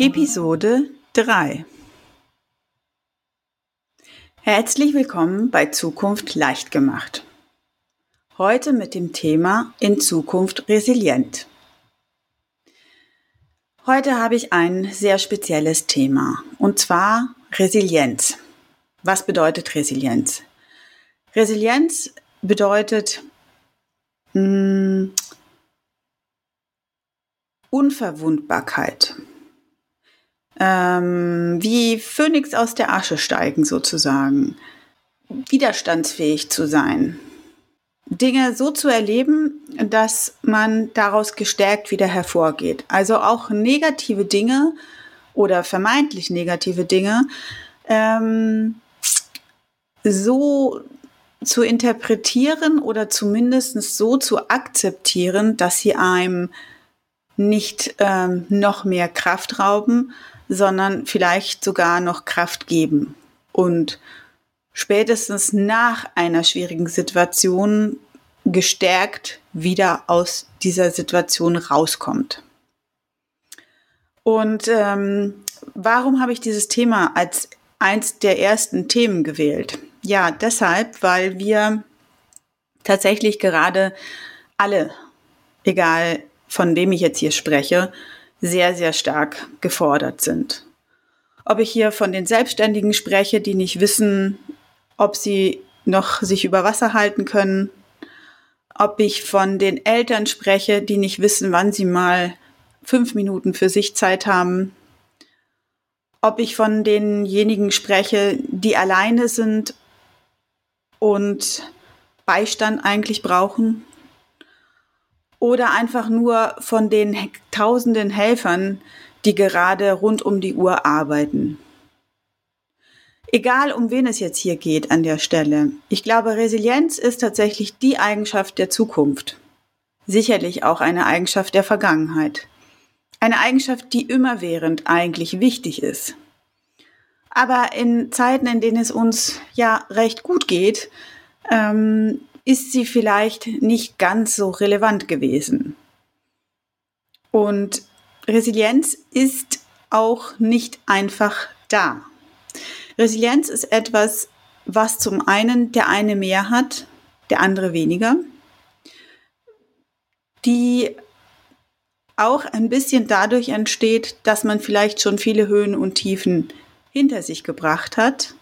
Episode 3 Herzlich willkommen bei Zukunft leicht gemacht. Heute mit dem Thema In Zukunft resilient. Heute habe ich ein sehr spezielles Thema und zwar Resilienz. Was bedeutet Resilienz? Resilienz bedeutet mh, hm, Unverwundbarkeit ähm, wie Phönix aus der Asche steigen sozusagen, widerstandsfähig zu sein, Dinge so zu erleben, dass man daraus gestärkt wieder hervorgeht. Also auch negative Dinge oder vermeintlich negative Dinge ähm, so zu interpretieren oder zumindest so zu akzeptieren, dass sie einem nicht ähm, noch mehr Kraft rauben, sondern vielleicht sogar noch Kraft geben und spätestens nach einer schwierigen Situation gestärkt wieder aus dieser Situation rauskommt. Und ähm, warum habe ich dieses Thema als eins der ersten Themen gewählt? Ja, deshalb, weil wir tatsächlich gerade alle, egal von wem ich jetzt hier spreche, sehr, sehr stark gefordert sind. Ob ich hier von den Selbstständigen spreche, die nicht wissen, ob sie noch sich über Wasser halten können, ob ich von den Eltern spreche, die nicht wissen, wann sie mal fünf Minuten für sich Zeit haben, ob ich von denjenigen spreche, die alleine sind und Beistand eigentlich brauchen, oder einfach nur von den tausenden Helfern, die gerade rund um die Uhr arbeiten. Egal, um wen es jetzt hier geht an der Stelle. Ich glaube, Resilienz ist tatsächlich die Eigenschaft der Zukunft. Sicherlich auch eine Eigenschaft der Vergangenheit. Eine Eigenschaft, die immerwährend eigentlich wichtig ist. Aber in Zeiten, in denen es uns ja recht gut geht, ähm, ist sie vielleicht nicht ganz so relevant gewesen. Und Resilienz ist auch nicht einfach da. Resilienz ist etwas, was zum einen der eine mehr hat, der andere weniger, die auch ein bisschen dadurch entsteht, dass man vielleicht schon viele Höhen und Tiefen hinter sich gebracht hat.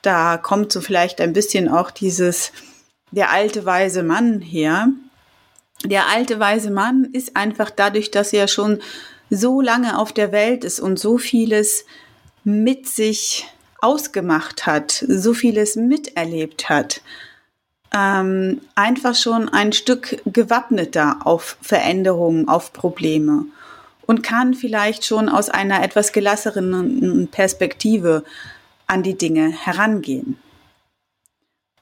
Da kommt so vielleicht ein bisschen auch dieses der alte weise Mann her. Der alte weise Mann ist einfach dadurch, dass er schon so lange auf der Welt ist und so vieles mit sich ausgemacht hat, so vieles miterlebt hat, ähm, einfach schon ein Stück gewappneter auf Veränderungen, auf Probleme und kann vielleicht schon aus einer etwas gelasseren Perspektive an die Dinge herangehen.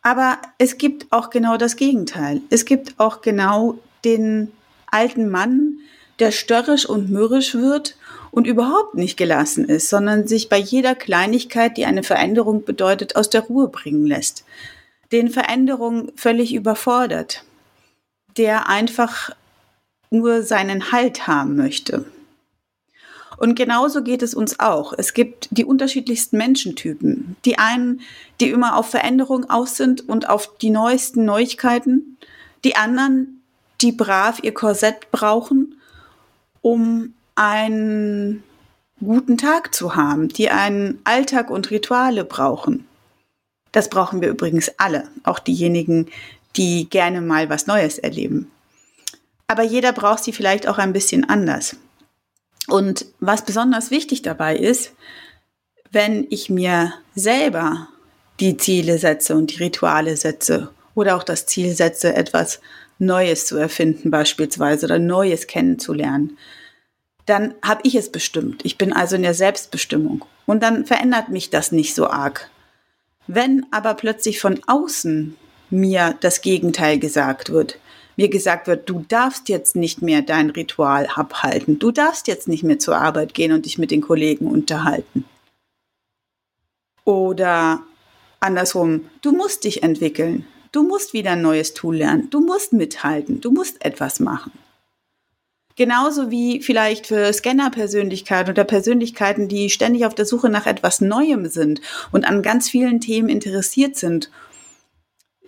Aber es gibt auch genau das Gegenteil. Es gibt auch genau den alten Mann, der störrisch und mürrisch wird und überhaupt nicht gelassen ist, sondern sich bei jeder Kleinigkeit, die eine Veränderung bedeutet, aus der Ruhe bringen lässt. Den Veränderungen völlig überfordert, der einfach nur seinen Halt haben möchte. Und genauso geht es uns auch. Es gibt die unterschiedlichsten Menschentypen. Die einen, die immer auf Veränderung aus sind und auf die neuesten Neuigkeiten. Die anderen, die brav ihr Korsett brauchen, um einen guten Tag zu haben, die einen Alltag und Rituale brauchen. Das brauchen wir übrigens alle, auch diejenigen, die gerne mal was Neues erleben. Aber jeder braucht sie vielleicht auch ein bisschen anders. Und was besonders wichtig dabei ist, wenn ich mir selber die Ziele setze und die Rituale setze oder auch das Ziel setze, etwas Neues zu erfinden beispielsweise oder Neues kennenzulernen, dann habe ich es bestimmt. Ich bin also in der Selbstbestimmung. Und dann verändert mich das nicht so arg. Wenn aber plötzlich von außen mir das Gegenteil gesagt wird, mir gesagt wird, du darfst jetzt nicht mehr dein Ritual abhalten, du darfst jetzt nicht mehr zur Arbeit gehen und dich mit den Kollegen unterhalten. Oder andersrum, du musst dich entwickeln, du musst wieder ein neues Tool lernen, du musst mithalten, du musst etwas machen. Genauso wie vielleicht für Scanner-Persönlichkeiten oder Persönlichkeiten, die ständig auf der Suche nach etwas Neuem sind und an ganz vielen Themen interessiert sind,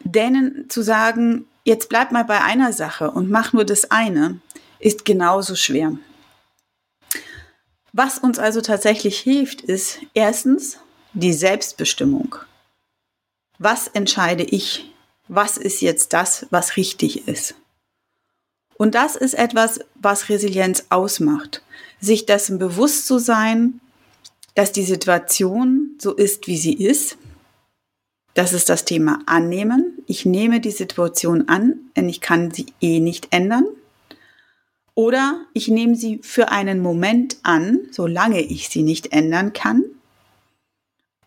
denen zu sagen, jetzt bleib mal bei einer Sache und mach nur das eine, ist genauso schwer. Was uns also tatsächlich hilft, ist erstens die Selbstbestimmung. Was entscheide ich? Was ist jetzt das, was richtig ist? Und das ist etwas, was Resilienz ausmacht. Sich dessen bewusst zu sein, dass die Situation so ist, wie sie ist. Das ist das Thema annehmen. Ich nehme die Situation an, denn ich kann sie eh nicht ändern. Oder ich nehme sie für einen Moment an, solange ich sie nicht ändern kann.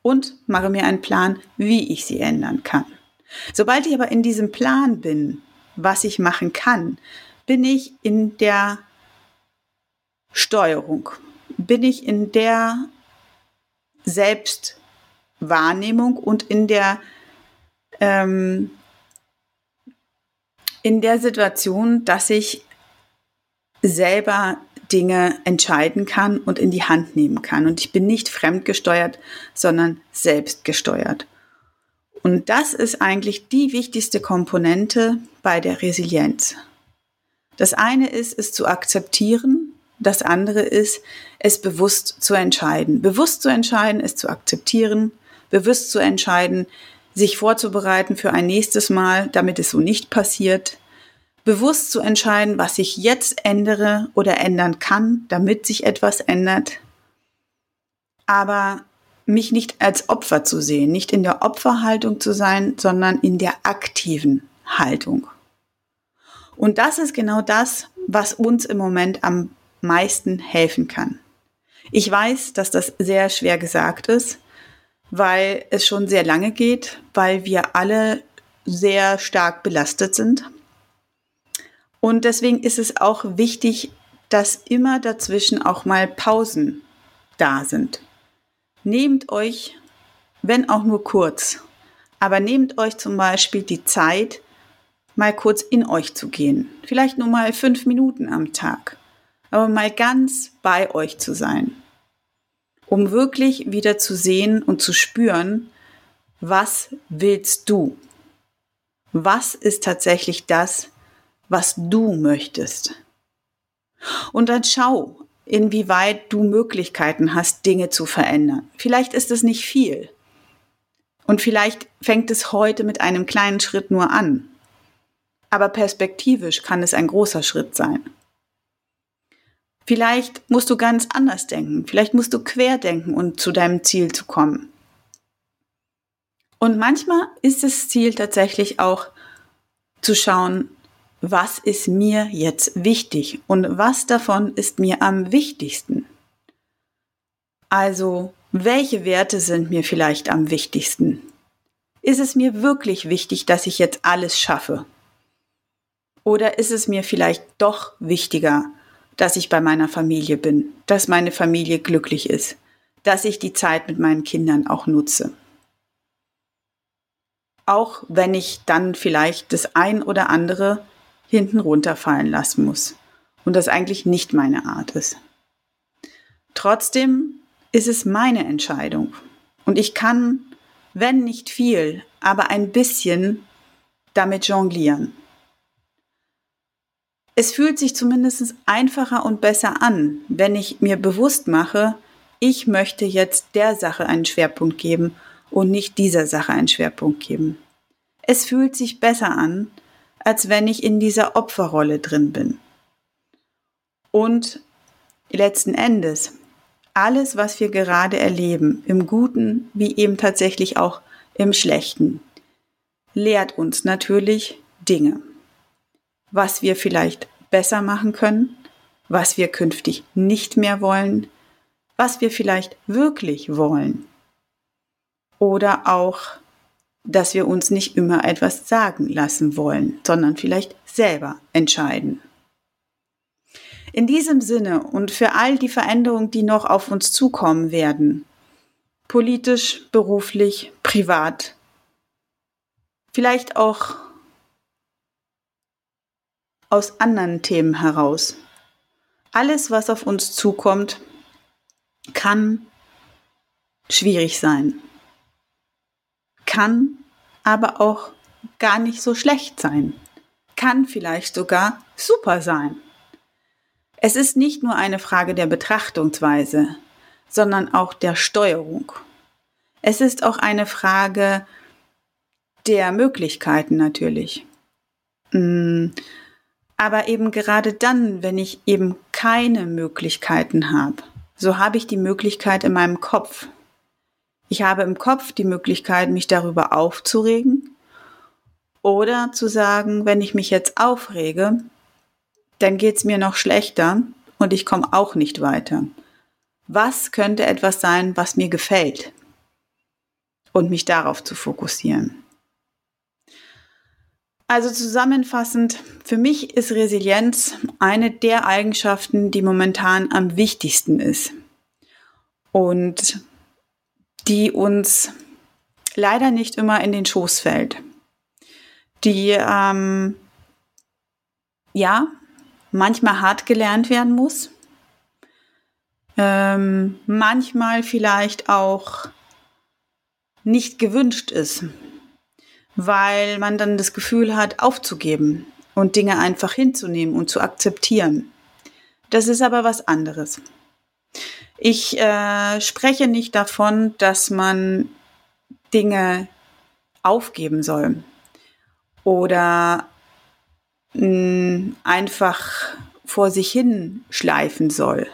Und mache mir einen Plan, wie ich sie ändern kann. Sobald ich aber in diesem Plan bin, was ich machen kann, bin ich in der Steuerung, bin ich in der Selbstwahrnehmung und in der ähm, in der Situation, dass ich selber Dinge entscheiden kann und in die Hand nehmen kann. Und ich bin nicht fremdgesteuert, sondern selbstgesteuert. Und das ist eigentlich die wichtigste Komponente bei der Resilienz. Das eine ist, es zu akzeptieren. Das andere ist, es bewusst zu entscheiden. Bewusst zu entscheiden, es zu akzeptieren. Bewusst zu entscheiden, sich vorzubereiten für ein nächstes Mal, damit es so nicht passiert. Bewusst zu entscheiden, was ich jetzt ändere oder ändern kann, damit sich etwas ändert. Aber mich nicht als Opfer zu sehen, nicht in der Opferhaltung zu sein, sondern in der aktiven Haltung. Und das ist genau das, was uns im Moment am meisten helfen kann. Ich weiß, dass das sehr schwer gesagt ist, weil es schon sehr lange geht, weil wir alle sehr stark belastet sind. Und deswegen ist es auch wichtig, dass immer dazwischen auch mal Pausen da sind. Nehmt euch, wenn auch nur kurz, aber nehmt euch zum Beispiel die Zeit, mal kurz in euch zu gehen. Vielleicht nur mal fünf Minuten am Tag. Aber mal ganz bei euch zu sein. Um wirklich wieder zu sehen und zu spüren, was willst du? Was ist tatsächlich das, was du möchtest? Und dann schau, inwieweit du Möglichkeiten hast, Dinge zu verändern. Vielleicht ist es nicht viel. Und vielleicht fängt es heute mit einem kleinen Schritt nur an aber perspektivisch kann es ein großer Schritt sein. Vielleicht musst du ganz anders denken, vielleicht musst du quer denken, um zu deinem Ziel zu kommen. Und manchmal ist das Ziel tatsächlich auch zu schauen, was ist mir jetzt wichtig und was davon ist mir am wichtigsten. Also, welche Werte sind mir vielleicht am wichtigsten? Ist es mir wirklich wichtig, dass ich jetzt alles schaffe? Oder ist es mir vielleicht doch wichtiger, dass ich bei meiner Familie bin, dass meine Familie glücklich ist, dass ich die Zeit mit meinen Kindern auch nutze? Auch wenn ich dann vielleicht das ein oder andere hinten runterfallen lassen muss und das eigentlich nicht meine Art ist. Trotzdem ist es meine Entscheidung und ich kann, wenn nicht viel, aber ein bisschen damit jonglieren. Es fühlt sich zumindest einfacher und besser an, wenn ich mir bewusst mache, ich möchte jetzt der Sache einen Schwerpunkt geben und nicht dieser Sache einen Schwerpunkt geben. Es fühlt sich besser an, als wenn ich in dieser Opferrolle drin bin. Und letzten Endes, alles, was wir gerade erleben, im Guten wie eben tatsächlich auch im Schlechten, lehrt uns natürlich Dinge. Was wir vielleicht besser machen können, was wir künftig nicht mehr wollen, was wir vielleicht wirklich wollen. Oder auch, dass wir uns nicht immer etwas sagen lassen wollen, sondern vielleicht selber entscheiden. In diesem Sinne und für all die Veränderungen, die noch auf uns zukommen werden, politisch, beruflich, privat, vielleicht auch aus anderen Themen heraus. Alles, was auf uns zukommt, kann schwierig sein, kann aber auch gar nicht so schlecht sein, kann vielleicht sogar super sein. Es ist nicht nur eine Frage der Betrachtungsweise, sondern auch der Steuerung. Es ist auch eine Frage der Möglichkeiten natürlich. Aber eben gerade dann, wenn ich eben keine Möglichkeiten habe, so habe ich die Möglichkeit in meinem Kopf. Ich habe im Kopf die Möglichkeit, mich darüber aufzuregen oder zu sagen, wenn ich mich jetzt aufrege, dann geht es mir noch schlechter und ich komme auch nicht weiter. Was könnte etwas sein, was mir gefällt? Und mich darauf zu fokussieren. Also zusammenfassend, für mich ist Resilienz eine der Eigenschaften, die momentan am wichtigsten ist und die uns leider nicht immer in den Schoß fällt. Die ähm, ja manchmal hart gelernt werden muss, ähm, manchmal vielleicht auch nicht gewünscht ist, weil man dann das Gefühl hat, aufzugeben und Dinge einfach hinzunehmen und zu akzeptieren. Das ist aber was anderes. Ich äh, spreche nicht davon, dass man Dinge aufgeben soll oder einfach vor sich hin schleifen soll.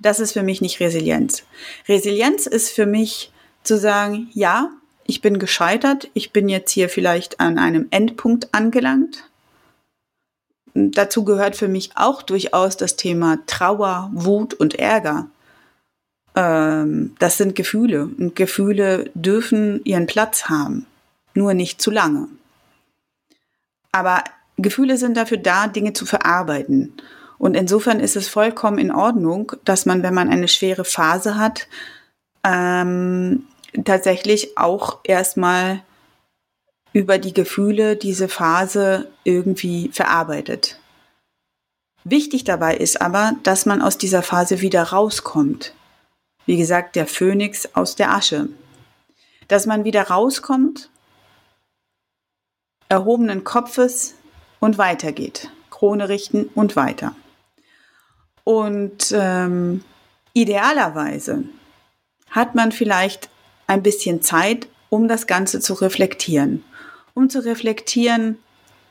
Das ist für mich nicht Resilienz. Resilienz ist für mich zu sagen, ja, ich bin gescheitert, ich bin jetzt hier vielleicht an einem Endpunkt angelangt. Dazu gehört für mich auch durchaus das Thema Trauer, Wut und Ärger. Ähm, das sind Gefühle und Gefühle dürfen ihren Platz haben, nur nicht zu lange. Aber Gefühle sind dafür da, Dinge zu verarbeiten. Und insofern ist es vollkommen in Ordnung, dass man, wenn man eine schwere Phase hat, ähm, tatsächlich auch erstmal über die Gefühle diese Phase irgendwie verarbeitet. Wichtig dabei ist aber, dass man aus dieser Phase wieder rauskommt. Wie gesagt, der Phönix aus der Asche. Dass man wieder rauskommt, erhobenen Kopfes, und weitergeht. Krone richten und weiter. Und ähm, idealerweise hat man vielleicht ein bisschen Zeit, um das Ganze zu reflektieren. Um zu reflektieren,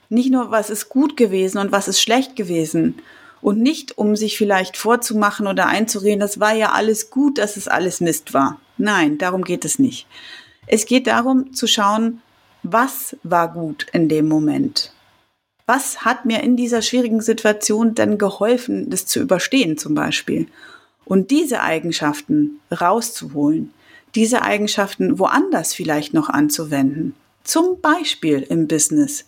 nicht nur, was ist gut gewesen und was ist schlecht gewesen. Und nicht, um sich vielleicht vorzumachen oder einzureden, das war ja alles gut, dass es alles Mist war. Nein, darum geht es nicht. Es geht darum zu schauen, was war gut in dem Moment was hat mir in dieser schwierigen Situation denn geholfen, das zu überstehen zum Beispiel? Und diese Eigenschaften rauszuholen, diese Eigenschaften woanders vielleicht noch anzuwenden, zum Beispiel im Business,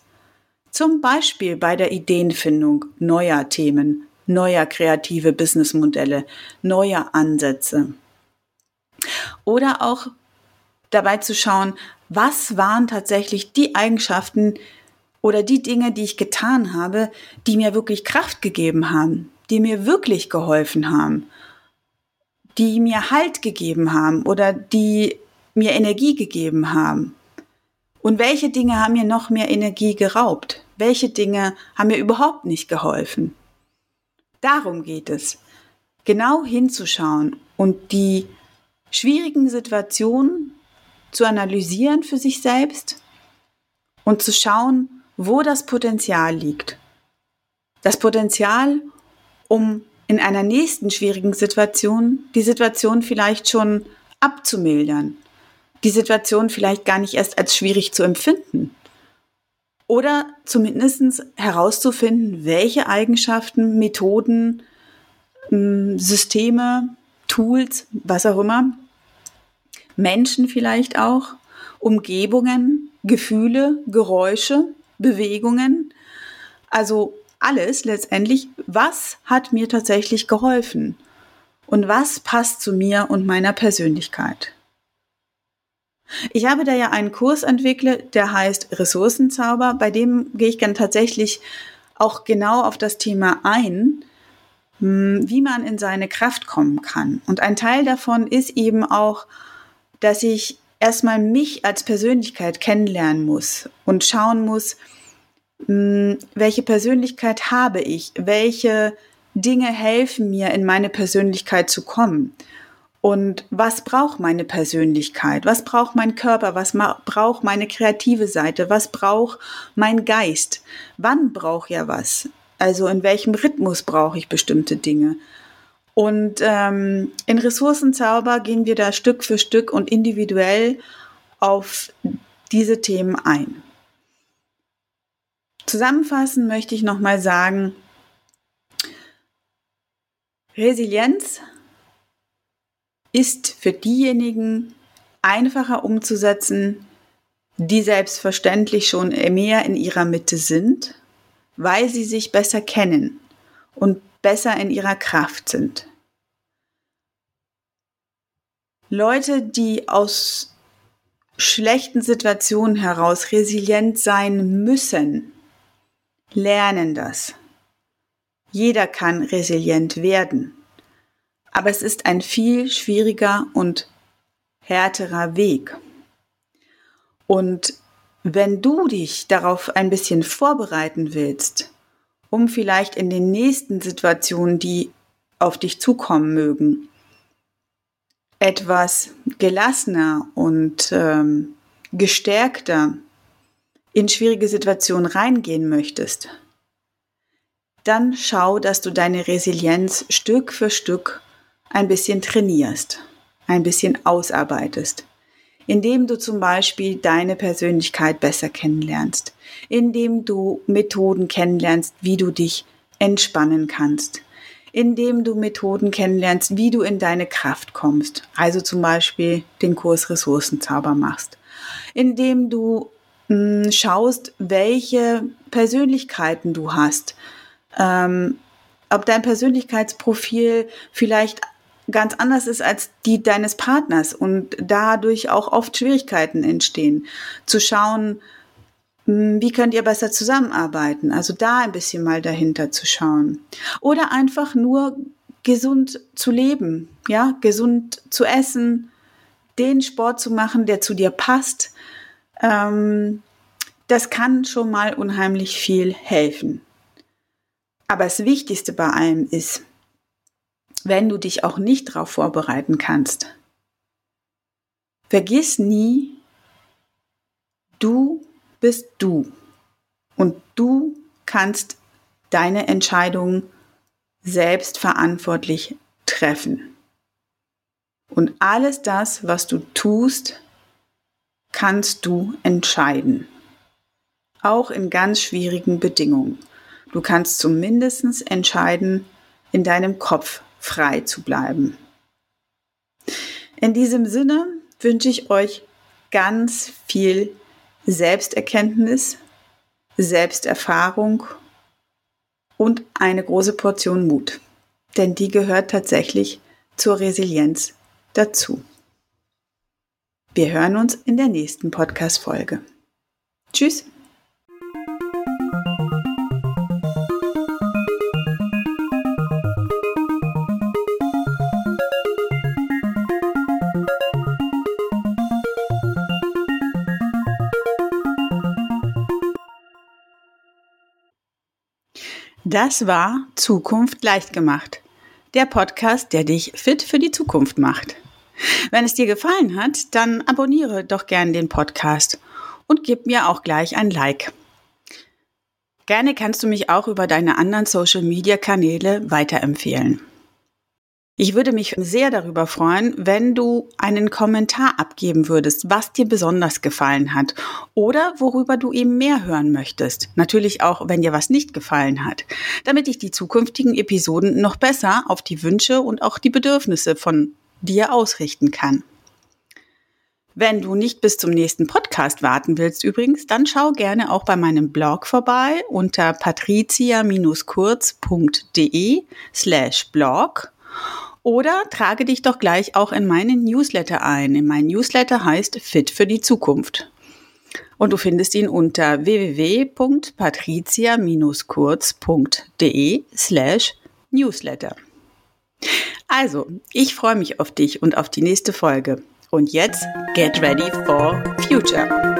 zum Beispiel bei der Ideenfindung neuer Themen, neuer kreative Businessmodelle, neuer Ansätze. Oder auch dabei zu schauen, was waren tatsächlich die Eigenschaften, oder die Dinge, die ich getan habe, die mir wirklich Kraft gegeben haben, die mir wirklich geholfen haben, die mir Halt gegeben haben oder die mir Energie gegeben haben. Und welche Dinge haben mir noch mehr Energie geraubt? Welche Dinge haben mir überhaupt nicht geholfen? Darum geht es, genau hinzuschauen und die schwierigen Situationen zu analysieren für sich selbst und zu schauen, wo das Potenzial liegt. Das Potenzial, um in einer nächsten schwierigen Situation die Situation vielleicht schon abzumildern, die Situation vielleicht gar nicht erst als schwierig zu empfinden. Oder zumindest herauszufinden, welche Eigenschaften, Methoden, hm, Systeme, Tools, was auch immer, Menschen vielleicht auch, Umgebungen, Gefühle, Geräusche, Bewegungen, also alles letztendlich, was hat mir tatsächlich geholfen und was passt zu mir und meiner Persönlichkeit. Ich habe da ja einen Kurs entwickelt, der heißt Ressourcenzauber, bei dem gehe ich dann tatsächlich auch genau auf das Thema ein, hm, wie man in seine Kraft kommen kann. Und ein Teil davon ist eben auch, dass ich erstmal mich als Persönlichkeit kennenlernen muss und schauen muss, welche Persönlichkeit habe ich, welche Dinge helfen mir, in meine Persönlichkeit zu kommen. Und was braucht meine Persönlichkeit? Was braucht mein Körper? Was braucht meine kreative Seite? Was braucht mein Geist? Wann braucht er was? Also in welchem Rhythmus brauche ich bestimmte Dinge? Und ähm, in Ressourcenzauber gehen wir da Stück für Stück und individuell auf diese Themen ein. Zusammenfassend möchte ich nochmal sagen, Resilienz ist für diejenigen einfacher umzusetzen, die selbstverständlich schon mehr in ihrer Mitte sind, weil sie sich besser kennen und besser in ihrer Kraft sind. Leute, die aus schlechten Situationen heraus resilient sein müssen, lernen das. Jeder kann resilient werden. Aber es ist ein viel schwieriger und härterer Weg. Und wenn du dich darauf ein bisschen vorbereiten willst, um vielleicht in den nächsten Situationen, die auf dich zukommen mögen, etwas gelassener und ähm, gestärkter in schwierige Situationen reingehen möchtest, dann schau, dass du deine Resilienz Stück für Stück ein bisschen trainierst, ein bisschen ausarbeitest, indem du zum Beispiel deine Persönlichkeit besser kennenlernst, indem du Methoden kennenlernst, wie du dich entspannen kannst, indem du Methoden kennenlernst, wie du in deine Kraft kommst, also zum Beispiel den Kurs Ressourcenzauber machst, indem du hm, schaust, welche Persönlichkeiten du hast, ähm, ob dein Persönlichkeitsprofil vielleicht ganz anders ist als die deines Partners und dadurch auch oft Schwierigkeiten entstehen. Zu schauen, hm, wie könnt ihr besser zusammenarbeiten? Also da ein bisschen mal dahinter zu schauen. Oder einfach nur gesund zu leben, ja, gesund zu essen, den Sport zu machen, der zu dir passt. Ähm, das kann schon mal unheimlich viel helfen. Aber das Wichtigste bei allem ist, wenn du dich auch nicht darauf vorbereiten kannst, vergiss nie, du bist du und du kannst deine Entscheidungen selbst verantwortlich treffen. Und alles das, was du tust, kannst du entscheiden. Auch in ganz schwierigen Bedingungen. Du kannst zumindest entscheiden, in deinem Kopf frei zu bleiben. In diesem Sinne wünsche ich euch ganz viel Selbsterkenntnis, Selbsterfahrung und eine große Portion Mut. Denn die gehört tatsächlich zur Resilienz dazu. Wir hören uns in der nächsten Podcast-Folge. Tschüss! Das war Zukunft leicht gemacht. Der Podcast, der dich fit für die Zukunft macht. Wenn es dir gefallen hat, dann abonniere doch gern den Podcast und gib mir auch gleich ein Like. Gerne kannst du mich auch über deine anderen Social-Media-Kanäle weiterempfehlen. Ich würde mich sehr darüber freuen, wenn du einen Kommentar abgeben würdest, was dir besonders gefallen hat oder worüber du eben mehr hören möchtest. Natürlich auch, wenn dir was nicht gefallen hat, damit ich die zukünftigen Episoden noch besser auf die Wünsche und auch die Bedürfnisse von dir ausrichten kann. Wenn du nicht bis zum nächsten Podcast warten willst übrigens, dann schau gerne auch bei meinem Blog vorbei unter patricia-kurz.de slash blog oder trage dich doch gleich auch in meinen Newsletter ein. In mein Newsletter heißt Fit für die Zukunft. Und du findest ihn unter www.patricia-kurz.de slash newsletter. Also, ich freue mich auf dich und auf die nächste Folge. Und jetzt, get ready for future.